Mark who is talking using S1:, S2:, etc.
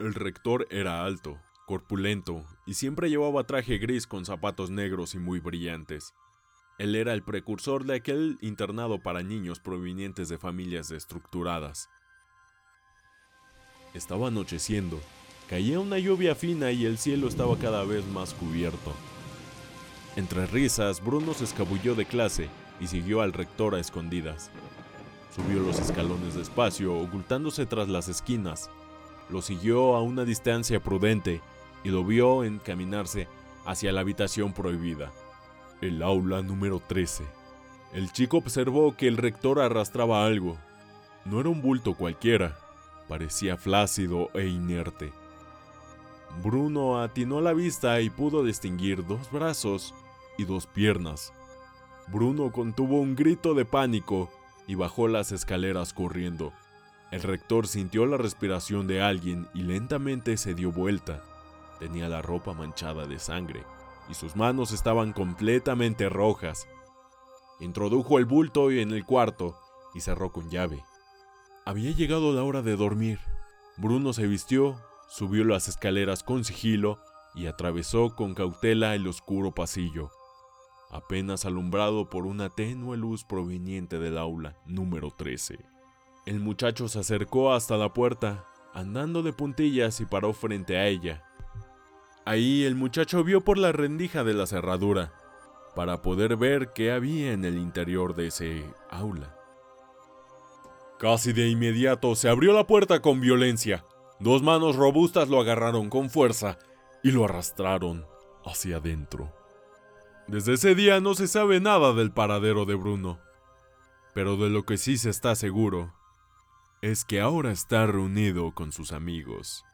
S1: El rector era alto, corpulento, y siempre llevaba traje gris con zapatos negros y muy brillantes. Él era el precursor de aquel internado para niños provenientes de familias estructuradas. Estaba anocheciendo, caía una lluvia fina y el cielo estaba cada vez más cubierto. Entre risas, Bruno se escabulló de clase y siguió al rector a escondidas. Subió los escalones despacio, ocultándose tras las esquinas. Lo siguió a una distancia prudente y lo vio encaminarse hacia la habitación prohibida, el aula número 13. El chico observó que el rector arrastraba algo. No era un bulto cualquiera, parecía flácido e inerte. Bruno atinó la vista y pudo distinguir dos brazos y dos piernas. Bruno contuvo un grito de pánico y bajó las escaleras corriendo. El rector sintió la respiración de alguien y lentamente se dio vuelta. Tenía la ropa manchada de sangre y sus manos estaban completamente rojas. Introdujo el bulto en el cuarto y cerró con llave. Había llegado la hora de dormir. Bruno se vistió, subió las escaleras con sigilo y atravesó con cautela el oscuro pasillo apenas alumbrado por una tenue luz proveniente del aula número 13. El muchacho se acercó hasta la puerta, andando de puntillas y paró frente a ella. Ahí el muchacho vio por la rendija de la cerradura, para poder ver qué había en el interior de ese aula. Casi de inmediato se abrió la puerta con violencia. Dos manos robustas lo agarraron con fuerza y lo arrastraron hacia adentro. Desde ese día no se sabe nada del paradero de Bruno, pero de lo que sí se está seguro es que ahora está reunido con sus amigos.